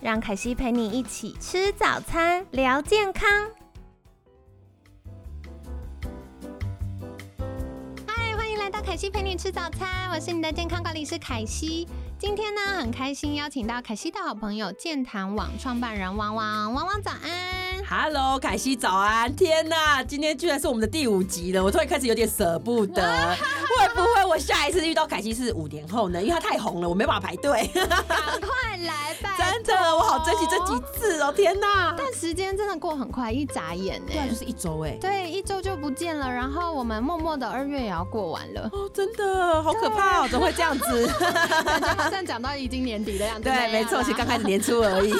让凯西陪你一起吃早餐，聊健康。嗨，欢迎来到凯西陪你吃早餐，我是你的健康管理师凯西。今天呢，很开心邀请到凯西的好朋友健谈网创办人汪汪，汪汪早安。Hello，凯西早安！天呐，今天居然是我们的第五集了，我突然开始有点舍不得。会不会我下一次遇到凯西是五年后呢？因为她太红了，我没办法排队。赶快来吧！真的，我好珍惜这几次哦！天呐，但时间真的过很快，一眨眼呢对。啊，就是一周哎。对，一周就不见了，然后我们默默的二月也要过完了，哦，真的好可怕哦！怎么会这样子？好像讲到已经年底的样子。对，没错，其实刚开始年初而已。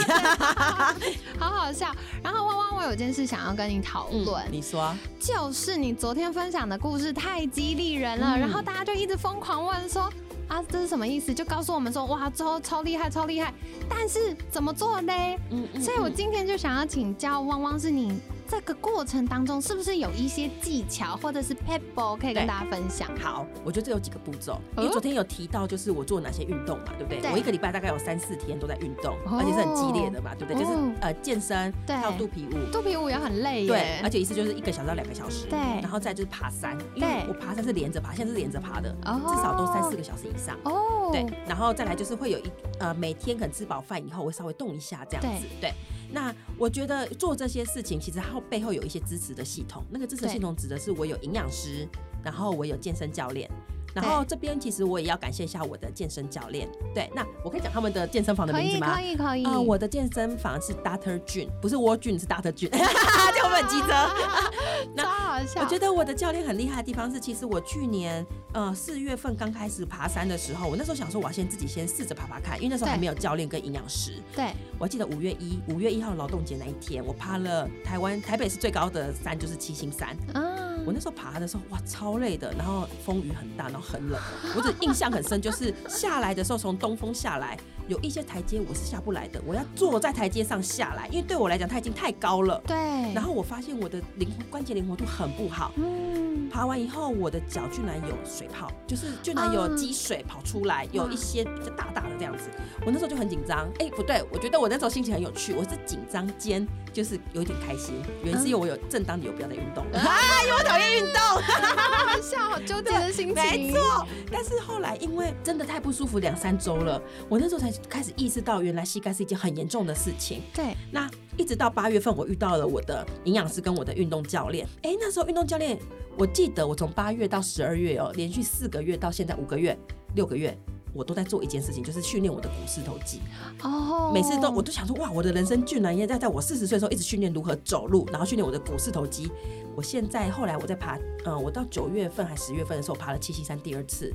好好笑。然后汪汪，我有件事想要跟你讨论，你说，就是你昨天分享的故事太激励人了，嗯然后大家就一直疯狂问说。啊，这是什么意思？就告诉我们说，哇，超超厉害，超厉害！但是怎么做呢？嗯嗯所以我今天就想要请教汪汪，是你这个过程当中是不是有一些技巧或者是 pebble 可以跟大家分享？好，我觉得这有几个步骤，因哦为昨天有提到，就是我做哪些运动嘛，对不对？对。我一个礼拜大概有三四天都在运动，哦。而且是很激烈的嘛，对不对？就是哦。呃健身，对。还有肚皮舞，肚皮舞也很累耶。对，而且一次就是一个小时到两个小时，对。然后再就是爬山，因为我爬山是连着爬，现在是连着爬的，哦。至少都三四个小时以上。哦，对，然后再来就是会有一呃每天可能吃饱饭以后会稍微动一下这样子，对。那我觉得做这些事情，其实它后背后有一些支持的系统。那个支持系统指的是我有营养师，然后我有健身教练，然后这边其实我也要感谢一下我的健身教练。对，那我可以讲他们的健身房的名字吗？可以可以。啊、我的健身房是 Doctor Jun，不是 War Jun，是 Doctor Jun，这样会不会很机车？那笑。我觉得我的教练很厉害的地方是，其实我去年呃四月份刚开始爬山的时候，我那时候想说我要先自己先试着爬爬看，因为那时候对还没有教练跟营养师。对我还记得五月一五月一号劳动节那一天，我爬了台湾台北市最高的山就是七星山。啊我那时候爬的时候，哇，超累的，然后风雨很大，然后很冷。我只印象很深，就是下来的时候从东风下来，有一些台阶我是下不来的，我要坐在台阶上下来，因为对我来讲它已经太高了。对，然后我发现我的灵关节灵活度很不好，嗯，爬完以后，我的脚居然有水泡，就是居然有积水跑出来，有一些比较大大的这样子。我那时候就很紧张，哎、不对，我觉得我那时候心情很有趣，我是紧张兼就是有一点开心，原因是因为我有正当有不要的运动，啊，因为我讨厌运动，好笑，好纠结的心情。没错。但是后来因为真的太不舒服两三周了，我那时候才开始意识到，原来膝盖是一件很严重的事情。对，那一直到八月份，我遇到了我的营养师跟我的运动教练。哎、那时候运动教练，我记得我从八月到十二月哦，连续四个月到现在五个月、六个月，我都在做一件事情，就是训练我的股四头肌。哦，每次都我都想说，哇，我的人生居然也在在我四十岁的时候一直训练如何走路，然后训练我的股四头肌。我现在后来我在爬，嗯、我到九月份还十月份的时候爬了七七山第二次，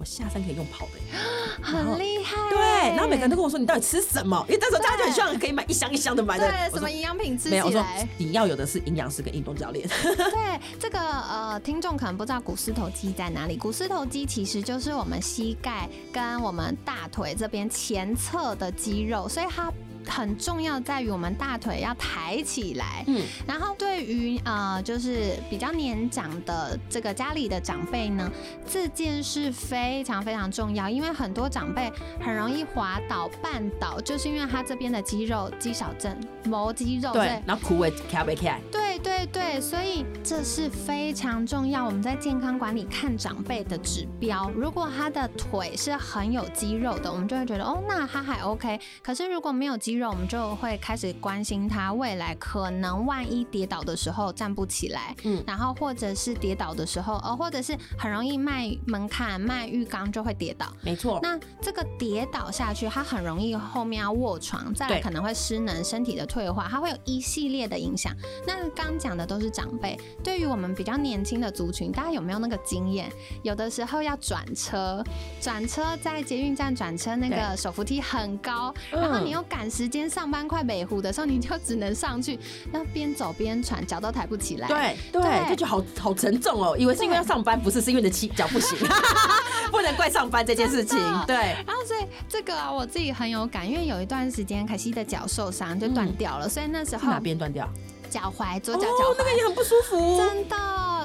我下山可以用跑的 很厉害。对，然后每个人都跟我说你到底吃什么？因为那时候大家就很希望可以买一箱一箱的买的。对什么营养品吃没有，我说起来。你要有的是营养师跟运动教练。对，这个呃，听众可能不知道股四头肌在哪里。股四头肌其实就是我们膝盖跟我们大腿这边前侧的肌肉，所以它。很重要在于我们大腿要抬起来，嗯，然后对于呃就是比较年长的这个家里的长辈呢，这件事非常非常重要，因为很多长辈很容易滑倒、绊倒，就是因为他这边的肌肉肌少症、磨肌肉对，然后苦尾卡不起来，对对对，所以这是非常重要。我们在健康管理看长辈的指标，如果他的腿是很有肌肉的，我们就会觉得哦，那他还 OK。可是如果没有肌肉，我们就会开始关心他未来可能万一跌倒的时候站不起来，嗯然后或者是跌倒的时候，呃，或者是很容易迈门槛、迈浴缸就会跌倒。没错，那这个跌倒下去，他很容易后面要卧床，再来可能会失能、身体的退化，它会有一系列的影响。那刚刚讲的都是长辈，对于我们比较年轻的族群，大家有没有那个经验？有的时候要转车，转车在捷运站转车，那个手扶梯很高，然后嗯你又赶时间上班快北湖的时候，你就只能上去，要边走边喘，脚都抬不起来。对对，这就好好沉重哦，以为是因为要上班，不是，是因为你的膝脚不行，不能怪上班这件事情。对，然后所以这个啊，我自己很有感，因为有一段时间凯西的脚受伤就断掉了，所以那时候是哪边断掉？脚踝左脚哦脚踝、那个也很不舒服，真的，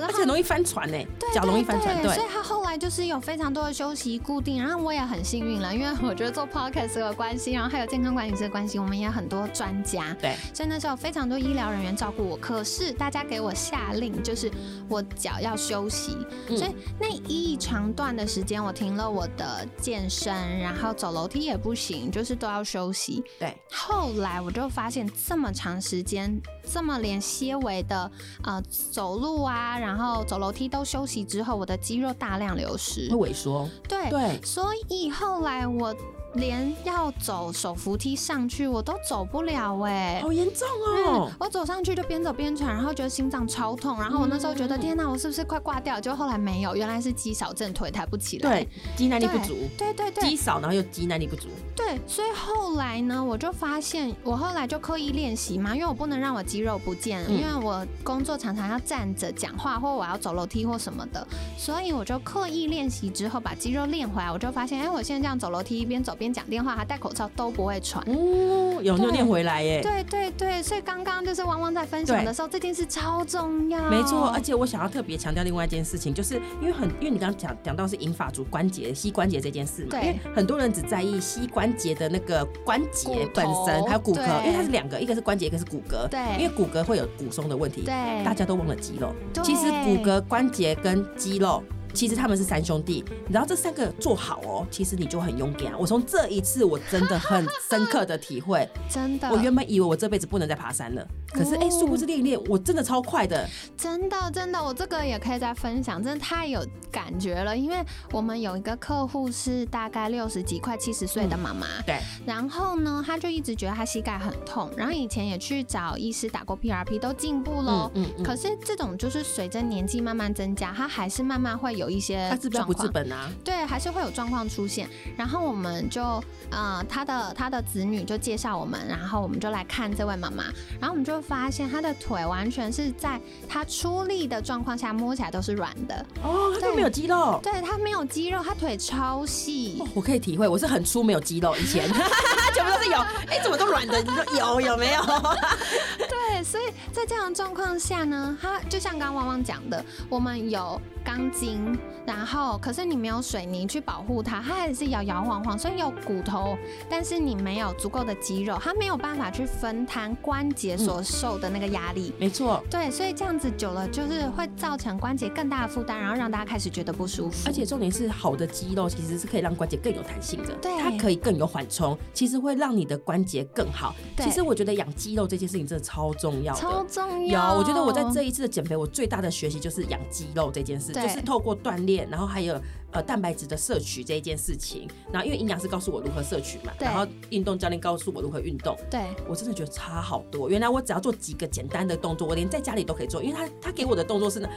而且很容易翻船呢，对脚容易翻船。对对所以，他后来就是有非常多的休息固定，然后我也很幸运了，因为我觉得做 podcast 的关系，然后还有健康管理师的关系，我们也很多专家，对，所以那时候有非常多医疗人员照顾我。可是大家给我下令，就是我脚要休息，嗯所以那一长段的时间，我停了我的健身，然后走楼梯也不行，就是都要休息。对，后来我就发现，这么长时间，这么连些微的呃走路啊，然后走楼梯都休息之后，我的肌肉大量流失。会萎缩。对，对，所以后来我连要走手扶梯上去，我都走不了哎、好严重嗯哦。，我走上去就边走边喘，然后觉得心脏超痛，然后我那时候觉得、嗯天哪，我是不是快挂掉？就后来没有，原来是肌少症，腿抬不起来。对，肌耐力不足，对对对肌少，然后又肌耐力不足。对，所以后来呢，我就发现，我后来就刻意练习嘛，因为我不能让我肌肉不见，嗯因为我工作常常要站着讲话，或我要走楼梯或什么的，所以我就刻意练习之后把肌肉练回来，我就发现，哎，我现在这样走楼梯一，边走边讲电话，还戴口罩都不会喘。哦，有有对练回来耶。对对对，所以刚刚就是汪汪在分享的时候，这件事超重要。没错，而且我想要特别强调另外一件事情，就是因为很，因为你刚刚讲讲到是银发族关节、膝关节这件事嘛，对因为很多人只在意膝关节的那个关节本身，还有骨骼，因为它是两个，一个是关节，一个是骨骼，对因为骨骼会有骨松的问题，对，大家都忘了肌肉，对其实骨骼、关节跟肌肉。其实他们是三兄弟，然后这三个做好哦，其实你就很勇敢。我从这一次我真的很深刻的体会，真的，我原本以为我这辈子不能再爬山了，可是哎，哦殊不知练一练，我真的超快的。真的，真的，我这个也可以再分享，真的太有感觉了。因为我们有一个客户是大概六十几、快七十岁的妈妈，对，然后呢，她就一直觉得她膝盖很痛，然后以前也去找医师打过 PRP，都进步喽。嗯嗯可是这种就是随着年纪慢慢增加，她还是慢慢会有一些他治标不治。本啊。对，还是会有状况出现。然后我们就，呃，他的他的子女就介绍我们，然后我们就来看这位妈妈，然后我们就发现她的腿完全是在她出力的状况下摸起来都是软的，哦，他都没有肌肉。对，她没有肌肉，她腿超细哦。我可以体会，我是很粗没有肌肉，以前 全部都是有，哎、怎么都软的？你说有有没有？对，所以在这样的状况下呢，它就像刚刚汪汪讲的，我们有钢筋，然后可是你没有水泥去保护它，它还是摇摇晃晃，所以有骨头，但是你没有足够的肌肉，它没有办法去分摊关节所受的那个压力。没错，对，所以这样子久了，就是会造成关节更大的负担，然后让大家开始觉得不舒服。而且重点是，好的肌肉其实是可以让关节更有弹性的，对它可以更有缓冲，其实会让你的关节更好。其实我觉得养肌肉这件事情真的超重要的。超重有，要。我觉得我在这一次的减肥，我最大的学习就是养肌肉这件事，就是透过锻炼，然后还有呃蛋白质的摄取这一件事情。然后因为营养师告诉我如何摄取嘛，然后运动教练告诉我如何运动，对我真的觉得差好多。原来我只要做几个简单的动作，我连在家里都可以做，因为他他给我的动作是呢，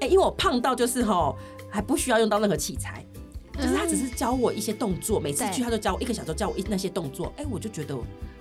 哎、因为我胖到就是吼还不需要用到任何器材。就是他只是教我一些动作，每次去他都教我一个小时，教我一那些动作，哎、我就觉得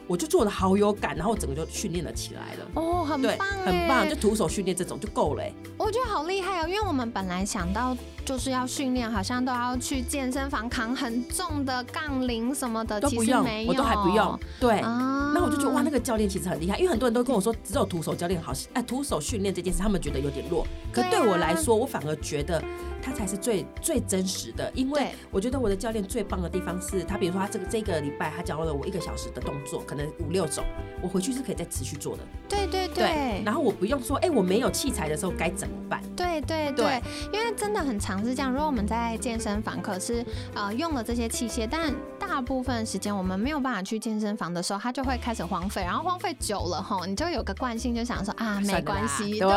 我就做的好有感，然后我整个就训练了起来了。哦，很对，棒很棒，哎就徒手训练这种就够了、哎我觉得好厉害哦，因为我们本来想到就是要训练，好像都要去健身房扛很重的杠铃什么的，其都不用实没，有，我都还不用。对，啊那我就觉得哇，那个教练其实很厉害，因为很多人都跟我说，只有徒手教练好，哎，徒手训练这件事，他们觉得有点弱。可对我来说，我反而觉得他才是最最真实的，因为我觉得我的教练最棒的地方是他，比如说他这个这个礼拜他教了我一个小时的动作，可能五六种，我回去是可以再持续做的。对对对，然后我不用说，哎，我没有器材的时候该怎么办？对对对对，因为真的很常是这样。如果我们在健身房，可是呃用了这些器械，但大大部分时间我们没有办法去健身房的时候，它就会开始荒废，然后荒废久了吼，你就有个惯性，就想说啊，没关系，对，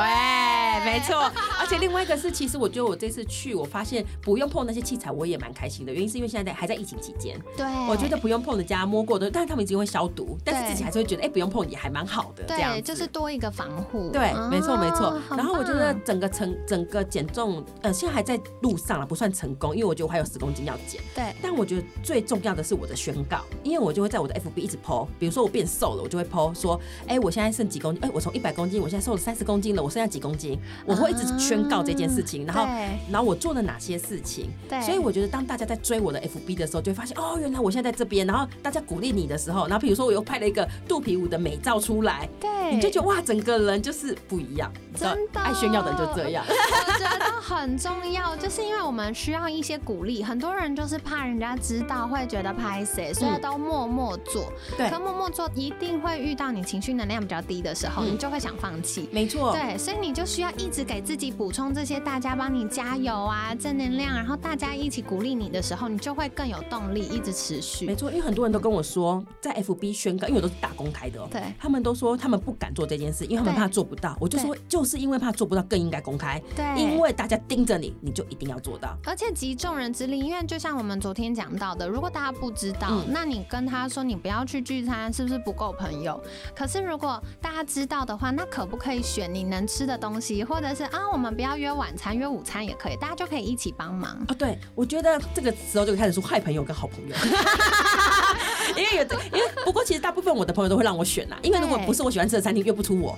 没错。而且另外一个是，其实我觉得我这次去，我发现不用碰那些器材，我也蛮开心的。原因是因为现在在还在疫情期间，对，我觉得不用碰的家摸过的，但是他们已经会消毒，但是自己还是会觉得，哎，不用碰也还蛮好的，这样就是多一个防护。对，没错没错。然后我觉得整个成整个减重，呃，现在还在路上了，不算成功，因为我觉得我还有十公斤要减。对，但我觉得最重要的是我的宣告，因为我就会在我的 FB 一直 po，比如说我变瘦了，我就会 po 说，哎，我现在剩几公斤？哎，我从一百公斤，我现在瘦了三十公斤了，我剩下几公斤？我会一直宣告这件事情，然后，然后我做了哪些事情？对，所以我觉得当大家在追我的 FB 的时候，就会发现，哦，原来我现在在这边，然后大家鼓励你的时候，然后比如说我又拍了一个肚皮舞的美照出来，对，你就觉得哇，整个人就是不一样，真的，爱炫耀的人就这样。我觉得很重要，就是因为我们需要一些鼓励，很多人就是怕人家知道，会觉得拍谁，所以都默默做。对，可默默做一定会遇到你情绪能量比较低的时候，你就会想放弃。没错，对，所以你就需要一直给自己补充这些，大家帮你加油啊，正能量，然后大家一起鼓励你的时候，你就会更有动力，一直持续。没错，因为很多人都跟我说，在 FB 宣告，因为我都是大公开的，对，他们都说他们不敢做这件事，因为他们怕做不到。我就说，就是因为怕做不到，更应该公开。对，因为大家盯着你，你就一定要做到。而且集众人之力，因为就像我们昨天讲到的，如果大家不知道，那你跟他说你不要去聚餐，是不是不够朋友？可是如果大家知道的话，那可不可以选你能吃的东西，或者是啊，我们不要约晚餐，约午餐也可以，大家就可以一起帮忙啊。对，我觉得这个时候就开始说坏朋友跟好朋友。因为有的，因为不过其实大部分我的朋友都会让我选啦，因为如果不是我喜欢吃的餐厅，约不出我。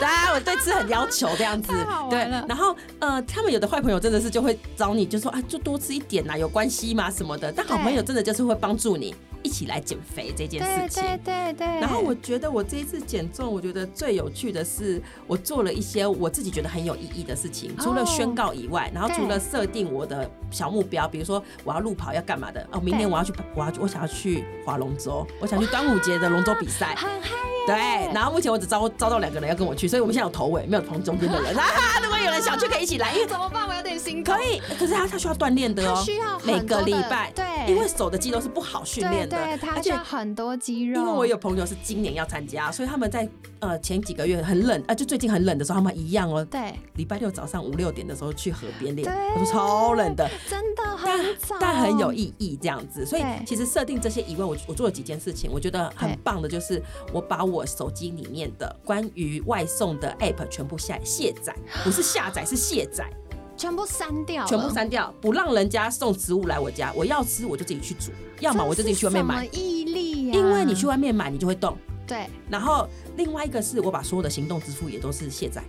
啊，我对吃很要求这样子，对。然后呃，他们有的坏朋友真的是就会找你，就说啊，就多吃一点啦，有关系吗什么的。但好朋友真的就是会帮助你。一起来减肥这件事情，对对对。然后我觉得我这一次减重，我觉得最有趣的是，我做了一些我自己觉得很有意义的事情。除了宣告以外，然后除了设定我的小目标，比如说我要路跑要干嘛的哦，明年我要去，我要我想要去划龙舟，我想去端午节的龙舟比赛。很嗨对，然后目前我只招招到两个人要跟我去，所以我们现在有头尾，没有同中间的人。如果有人想去，可以一起来。因为怎么办？我有点心可以，可是他他需要锻炼的哦，需要每个礼拜。对，因为手的肌肉是不好训练的，而且很多肌肉。因为我有朋友是今年要参加，所以他们在呃前几个月很冷啊，就最近很冷的时候，他们一样哦。对，礼拜六早上五六点的时候去河边练，他说超冷的，真的很早，但很有意义这样子。所以其实设定这些疑问，我我做了几件事情，我觉得很棒的，就是我把我手机里面。的关于外送的 app 全部下卸载，不是下载是卸载，全部删掉，全部删掉，不让人家送食物来我家，我要吃我就自己去煮，要么我就自己去外面买。毅力呀！因为你去外面买，你就会动。对。然后另外一个是我把所有的行动支付也都是卸载。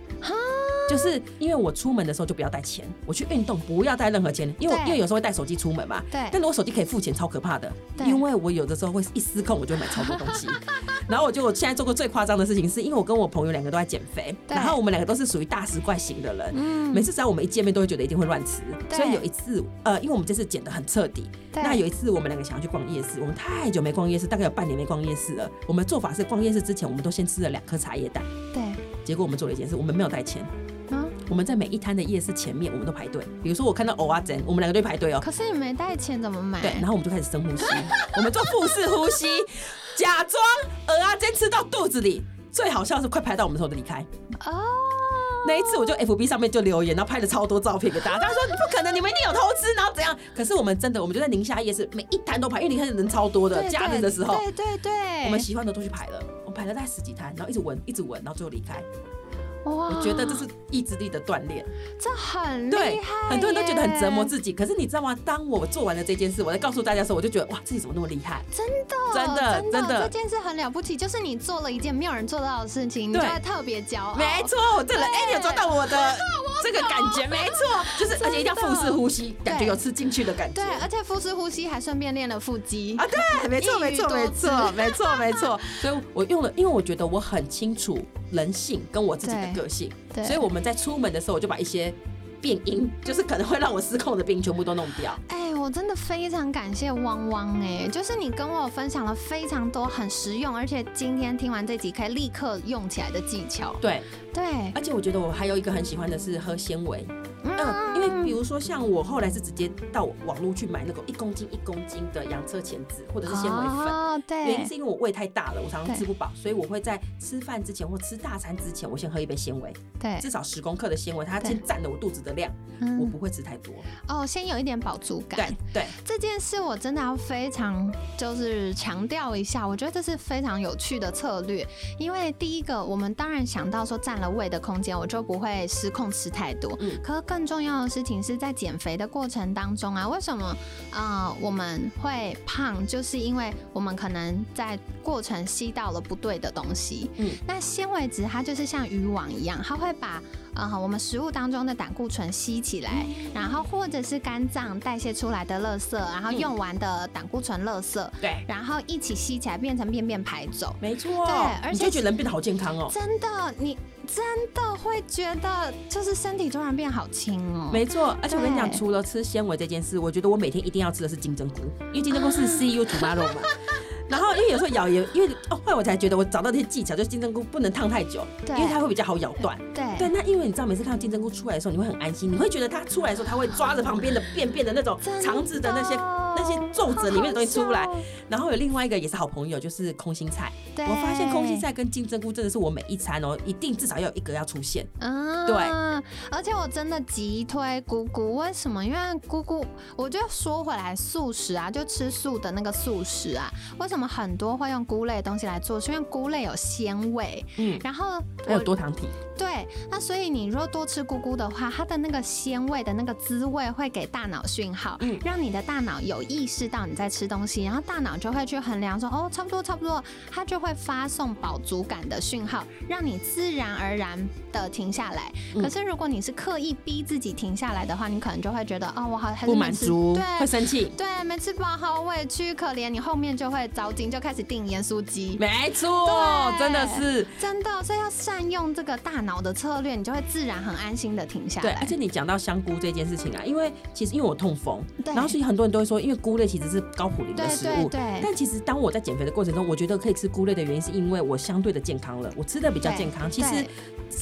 就是因为我出门的时候就不要带钱，我去运动不要带任何钱，因为因为有时候会带手机出门嘛。对。但是我手机可以付钱，超可怕的。因为我有的时候会一失控，我就买超多东西。然后我就我现在做过最夸张的事情，是因为我跟我朋友两个都在减肥，然后我们两个都是属于大食怪型的人。嗯。每次只要我们一见面，都会觉得一定会乱吃。所以有一次，呃，因为我们这次减的很彻底。那有一次我们两个想要去逛夜市，我们太久没逛夜市，大概有半年没逛夜市了。我们做法是逛夜市之前，我们都先吃了两颗茶叶蛋。对。结果我们做了一件事，我们没有带钱。我们在每一摊的夜市前面，我们都排队。比如说，我看到偶啊珍，我们两个队排队哦。可是你没带钱，怎么买？对，然后我们就开始深呼吸，我们做腹式呼吸，假装鹅啊珍吃到肚子里。最好笑是快排到我们的时候就离开。哦。那一次我就 FB 上面就留言，然后拍了超多照片给大家。大家说不可能，你们一定有偷吃，然后怎样？可是我们真的，我们就在宁夏夜市每一摊都排，因为你看人超多的，假日的时候。对对对。我们喜欢的都去排了，我们排了大概十几摊，然后一直闻，一直闻，然后最后离开。我觉得这是意志力的锻炼，这很对，很多人都觉得很折磨自己。可是你知道吗？当我做完了这件事，我在告诉大家的时候，我就觉得哇，自己怎么那么厉害？真的，真的，真的，这件事很了不起。就是你做了一件没有人做到的事情，你就会特别骄傲。没错，这人哎，你有抓到我的 这个感觉，没错，就是而且一定要腹式呼吸，感觉有吃进去的感觉。对，而且腹式呼吸还顺便练了腹肌啊。对，没错，没错，没错，没错，没错。所以我用了，因为我觉得我很清楚人性跟我自己的个性。所以我们在出门的时候，我就把一些变音，就是可能会让我失控的病全部都弄掉。哎，我真的非常感谢汪汪哎，就是你跟我分享了非常多很实用，而且今天听完这集可以立刻用起来的技巧。对对，而且我觉得我还有一个很喜欢的是喝纤维。嗯，因为比如说像我后来是直接到网络去买那个一公斤一公斤的洋车前子或者是纤维粉。哦，对原因是因为我胃太大了，我常常吃不饱，所以我会在吃饭之前或吃大餐之前，我先喝一杯纤维，对，至少十公克的纤维，它先占了我肚子的量，我嗯，不会吃太多。哦，先有一点饱足感对。对，这件事我真的要非常就是强调一下，我觉得这是非常有趣的策略。因为第一个，我们当然想到说占了胃的空间，我就不会失控吃太多。嗯可是更重要的事情是在减肥的过程当中啊，为什么呃我们会胖？就是因为我们可能在过程吸到了不对的东西。嗯，那纤维质它就是像渔网一样，它会把呃我们食物当中的胆固醇吸起来，然后或者是肝脏代谢出来的垃圾，然后嗯用完的胆固醇垃圾，对，然后一起吸起来变成便便排走。没错。对而且你就觉得人变得好健康哦。真的，你真的会觉得就是身体突然变好轻哦。没错，而且我跟你讲，除了吃纤维这件事，我觉得我每天一定要吃的是金针菇，因为金针菇是 CU 煮马肉嘛。然后因为有时候咬也，因为哦，后来我才觉得我找到那些技巧，就是金针菇不能烫太久，对因为它会比较好咬断。对对，那因为你知道，每次看到金针菇出来的时候，你会很安心，你会觉得它出来的时候，它会抓着旁边的便便的那种肠子的那些那些皱褶里面的东西出来。然后有另外一个也是好朋友，就是空心菜。对，我发现空心菜跟金针菇真的是我每一餐哦，一定至少要有一个要出现。嗯，对，而且我真的急推菇菇，为什么？因为菇菇，我就说回来，素食啊，就吃素的那个素食啊，为什么很多会用菇类的东西来做？是因为菇类有鲜味，嗯，然后还有多糖体。对，那所以你如果多吃菇菇的话，它的那个鲜味的那个滋味会给大脑讯号，嗯让你的大脑有意识到你在吃东西，然后大脑就会去衡量说，哦，差不多差不多，它就会发送饱足感的讯号，让你自然而然的停下来。嗯可是如果你是刻意逼自己停下来的话，你可能就会觉得，哦，我好还是不满足，对会。生气。对，没吃饱，好委屈，可怜你后面就会着急，就开始订盐酥鸡。没错，真的是。真的，所以要善用这个大脑的策略，你就会自然很安心的停下对，来而。且你讲到香菇这件事情啊，因为其实因为我痛风，对然后所以很多人都会说，因为菇类其实是高普林的食物。对对，但其实当我在减肥的过程中，我觉得可以吃菇类的原因，是因为我相对的健康了，我吃的比较健康。其实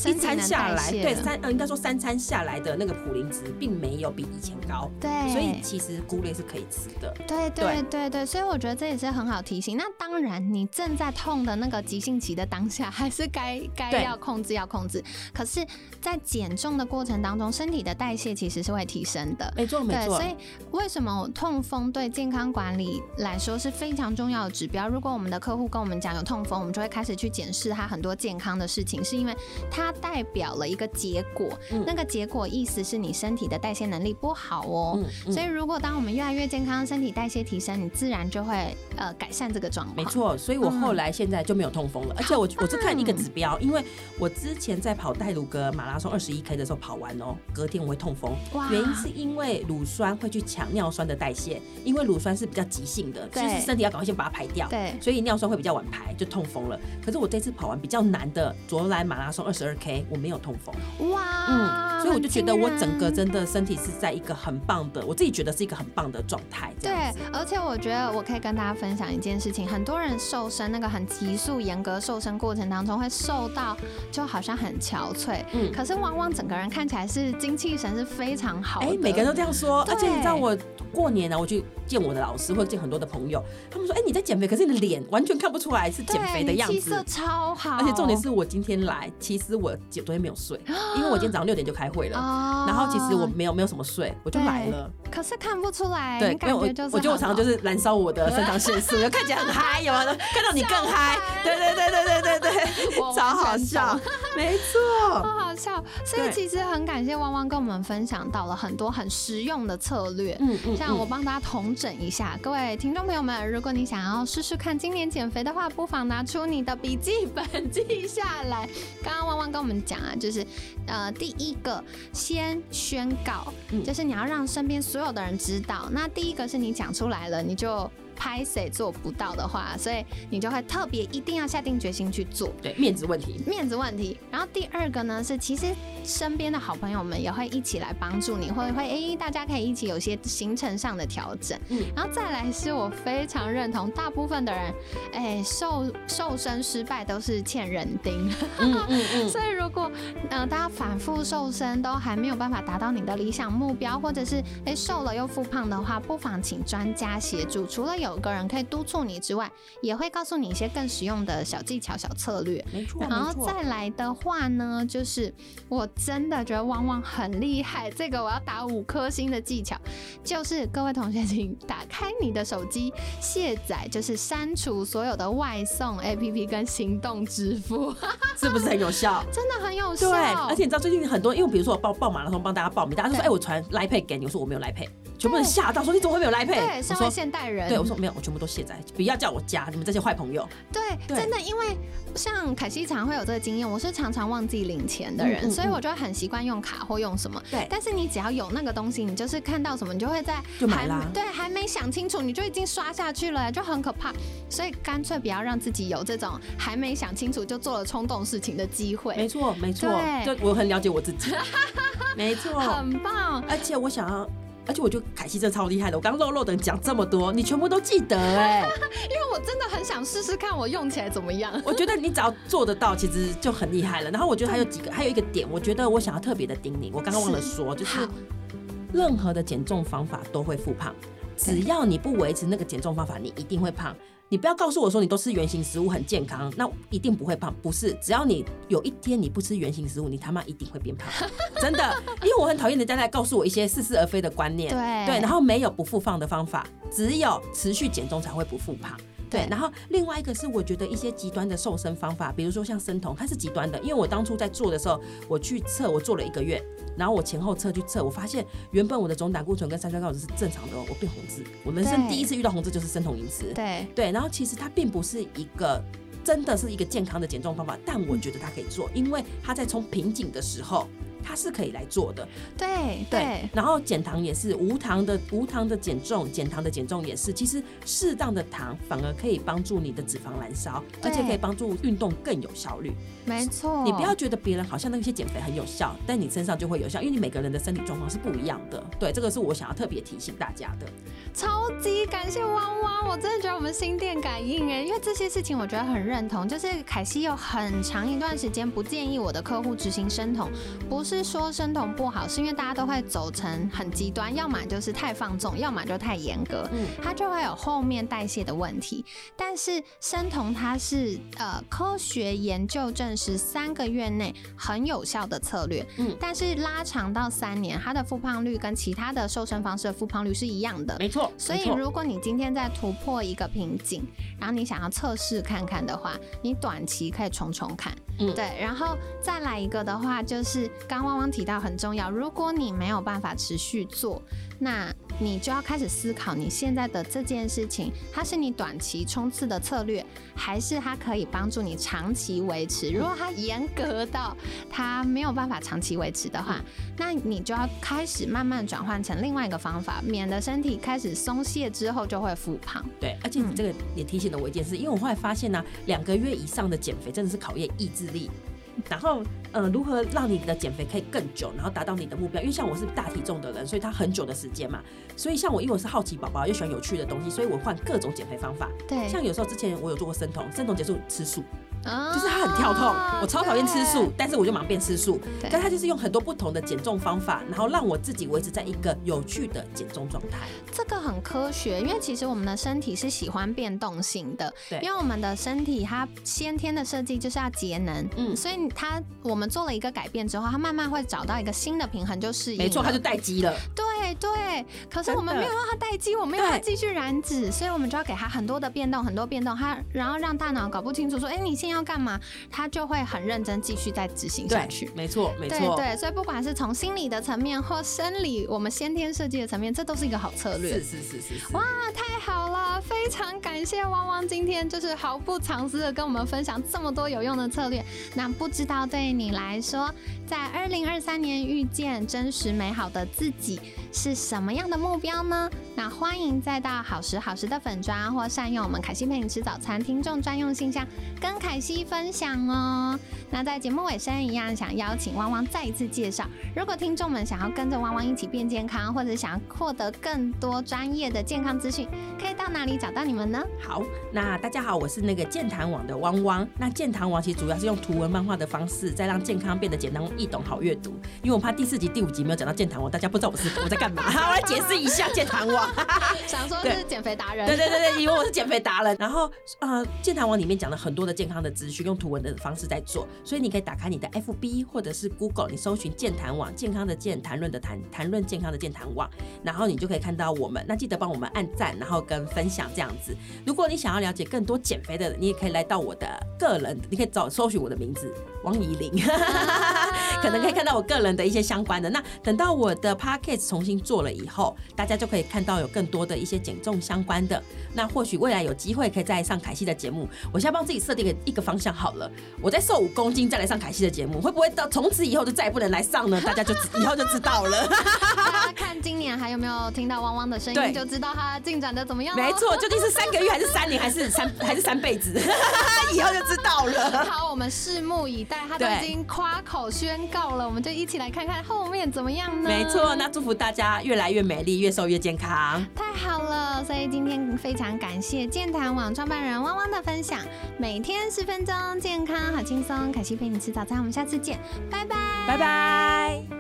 对一餐下来，对三呃应该说三餐下来的那个普林值并没有比以前高，对，所以其实菇类是可以吃的。对对对对对，所以我觉得这也是很好提醒。那当然，你正在痛的那个急性期的当下，还是该该对要控制要控制。可是，在减重的过程当中，身体的代谢其实是会提升的。没错没对，错所，以为什么痛风对健康管理来说是非常重要的指标？如果我们的客户跟我们讲有痛风，我们就会开始去检视他很多健康的事情，是因为它代表了一个结果。嗯那个结果意思是你身体的代谢能力不好哦。嗯嗯所以，如果当我们越来越健康，身体代谢提升，你自然就会呃改善这个状况。没，错，所以我后来现在就没有痛风了，而且我我是看一个指标，因为我之前在跑戴鲁格马拉松二十一 K 的时候跑完哦，隔天我会痛风，哇。原因是因为乳酸会去抢尿酸的代谢，因为乳酸是比较急性的，就对是身体要赶快先把它排掉，对。所以尿酸会比较晚排，就痛风了。可是我这次跑完比较难的卓兰马拉松二十二 K，我没有痛风，哇，嗯，所以我就觉得我整个真的身体是在一个很棒的，我自己觉得是一个很棒的状态，对而且我觉得我可以跟大家分享一件事情，很多人瘦身那个很急速、严格瘦身过程当中，会瘦到就好像很憔悴，嗯可是往往整个人看起来是精气神是非常好的。哎、每个人都这样说，对而且你知道我过年呢、我去见我的老师或者见很多的朋友，他们说，哎、你在减肥，可是你的脸完全看不出来是减肥的样对你气色子。超好，而且重点是我今天来，其实我昨天没有睡，因为我今天早上六点就开会了，哦然后其实我没有没有什么睡，我就来了。可是看不出来，对，你因为我感觉得我常常就是燃烧我的肾上腺素，就看起来很嗨，有没有？看到你更嗨，对对对对对对对，超好笑，没错。好好笑。所以其实很感谢汪汪跟我们分享到了很多很实用的策略。嗯嗯像我帮大家统整一下，各位听众朋友们，如果你想要试试看今年减肥的话，不妨拿出你的笔记本记下来。刚刚汪汪跟我们讲啊，就是呃，第一个先宣告，嗯就是你要让身边所有的人知道。那第一个是你讲出来了，你就拍谁做不到的话，所以你就会特别一定要下定决心去做。对，面子问题。面子问题。然后第二个呢是，其实身边的好朋友们也会一起来帮助你，会会哎，大家可以一起有些行程上的调整。嗯然后再来是我非常认同，大部分的人，哎，瘦瘦身失败都是欠人丁。嗯嗯嗯，所以如果呃大家反复瘦身都还没有办法达到你的理想目标，或者是哎瘦了又复胖的话，不妨请专家协助。除了有个人可以督促你之外，也会告诉你一些更实用的小技巧、小策略。没错然后。再来的话呢，就是我真的觉得旺旺很厉害，这个我要打五颗星的技巧，就是各位同学请打开你的手机，卸载就是删除所有的外送 APP 跟行动支付，是不是很有效？真的很有效。对，而且你知道最近很多，因为比如说我报报马拉松帮大家报名，大家就说对哎、我传 Line Pay 给你，我说我没有 Line Pay，全部人吓到说你怎么会没有 Line 对，Pay？我身为现代人，对，我说没有，我全部都卸载，不要叫我加你们这些坏朋友。对，对真的，因为像凯西常会有这个经验，我是常常忘记领钱的人，嗯嗯所以我就会很习惯用卡或用什么。对但是你只要有那个东西，你就是看到什么，你就会在就买啦对，还没想清楚，你就已经刷下去了，就很可怕。所以干脆不要让自己有这种还没想清楚就做了冲动事情的机会没。错，没错，对就我很了解我自己，没错。很棒，而且我想要，而且我觉得凯西真的超厉害的。我刚肉肉的讲这么多，你全部都记得哎、因为我真的很想试试看我用起来怎么样。我觉得你只要做得到，其实就很厉害了。然后我觉得还有几个，还有一个点，我觉得我想要特别的叮咛，我刚刚忘了说，就是任何的减重方法都会复胖，只要你不维持那个减重方法，你一定会胖。你不要告诉我说你都吃原形食物很健康，那一定不会胖。不是，只要你有一天你不吃原形食物，你他妈一定会变胖，真的。因为我很讨厌人家在告诉我一些似是而非的观念，对对，然后没有不复胖的方法，只有持续减重才会不复胖。对。对，然后另外一个是我觉得一些极端的瘦身方法，比如说像生酮，它是极端的，因为我当初在做的时候，我去测，我做了一个月，然后我前后测去测，我发现原本我的总胆固醇跟三酸甘油酯是正常的哦，我变红字，我人生第一次遇到红字就是生酮饮食，对，对，然后其实它并不是一个真的是一个健康的减重方法，但我觉得它可以做，因为它在从瓶颈的时候。它是可以来做的，对，对，然后减糖也是无糖的，无糖的减重，减糖的减重也是。其实适当的糖反而可以帮助你的脂肪燃烧，而且可以帮助运动更有效率。没错。你不要觉得别人好像那些减肥很有效，但你身上就会有效，因为你每个人的身体状况是不一样的。对，这个是我想要特别提醒大家的。超级感谢汪汪，我真的觉得我们心电感应哎，因为这些事情我觉得很认同。就是凯西有很长一段时间不建议我的客户执行生酮，不是说生酮不好，是因为大家都会走成很极端，要么就是太放纵，要么就太严格，嗯它就会有后面代谢的问题。但是生酮它是呃科学研究证实三个月内很有效的策略，嗯但是拉长到三年，它的复胖率跟其他的瘦身方式的复胖率是一样的。没错，所以，如果你今天在突破一个瓶颈，然后你想要测试看看的话，你短期可以重重看，嗯对。然后再来一个的话，就是刚汪汪提到很重要，如果你没有办法持续做，那你就要开始思考你现在的这件事情，它是你短期冲刺的策略，还是它可以帮助你长期维持？如果它严格到它没有办法长期维持的话，那你就要开始慢慢转换成另外一个方法，免得身体开始松懈之后就会复胖。对，而且你这个也提醒了我一件事，因为我后来发现呢、两个月以上的减肥真的是考验意志力。然后，呃，如何让你的减肥可以更久，然后达到你的目标？因为像我是大体重的人，所以他很久的时间嘛。所以像我，因为我是好奇宝宝，又喜欢有趣的东西，所以我换各种减肥方法。对，像有时候之前我有做过生酮，生酮结束吃素，啊就是它很跳痛。我超讨厌吃素，但是我就马上变吃素。对但它就是用很多不同的减重方法，然后让我自己维持在一个有趣的减重状态。这个很科学，因为其实我们的身体是喜欢变动性的，对因为我们的身体它先天的设计就是要节能，嗯所以它我们做了一个改变之后，它慢慢会找到一个新的平衡，就适应。没错，它就待机了。对对，可是我们没有让它待机，我们要它继续燃脂，所以我们就要给它很多的变动，很多变动，它然后让大脑搞不清楚说，哎，你现在要干嘛，它就会很认真继续再执行下去。没错，没错。对对，所以不管是从心理的层面或生理，我们先天设计的层面，这都是一个好策略是。是是是是。哇，太好了！非常感谢汪汪今天就是毫不藏私的跟我们分享这么多有用的策略。那不知道对你来说，在二零二三年遇见真实美好的自己，是什么样的目标呢？那欢迎再到好时好时的粉砖，或善用我们凯西陪你吃早餐听众专用信箱，跟凯西分享哦。那在节目尾声一样，想邀请汪汪再一次介绍，如果听众们想要跟着汪汪一起变健康，或者想要获得更多专业的健康资讯，可以到哪里找到你们呢？好，那大家好，我是那个健谈网的汪汪。那健谈网其实主要是用图文漫画的方式，再让健康变得简单易懂、好阅读。因为我怕第四集、第五集没有讲到健谈网，大家不知道我是我在干嘛。我来解释一下健谈网。想说是减肥达人，对对对对，以为我是减肥达人。然后呃，健谈网里面讲了很多的健康的资讯，用图文的方式在做，所以你可以打开你的 FB 或者是 Google，你搜寻健谈网，健康的健，谈论的谈，谈论健康的健谈网，然后你就可以看到我们。那记得帮我们按赞，然后跟分享这样子。如果你想要了解更多减肥的人，你也可以来到我的个人，你可以找搜寻我的名字王怡玲，可能可以看到我个人的一些相关的。那等到我的 Podcast 重新做了以后，大家就可以看到有更多的一些减重相关的。那或许未来有机会可以再上凯西的节目。我现在帮自己设定一个方向好了，我再瘦五公斤再来上凯西的节目，会不会到从此以后就再也不能来上呢？大家就以后就知道了。大 家 看今年还有没有听到汪汪的声音，就知道他进展的怎么样。没错，究竟是三个月还是三年还是三还是三辈子？以后就知道了。好，我们拭目以待。他都已经夸口宣告了，我们就一起来看看后面怎么样呢？没错，那祝福大家越来越美丽，越瘦越健康。太好了，所以今天非常感谢健谈网创办人汪汪的分享。每天十分钟，健康好轻松。凯西陪你吃早餐，我们下次见，拜拜，拜拜。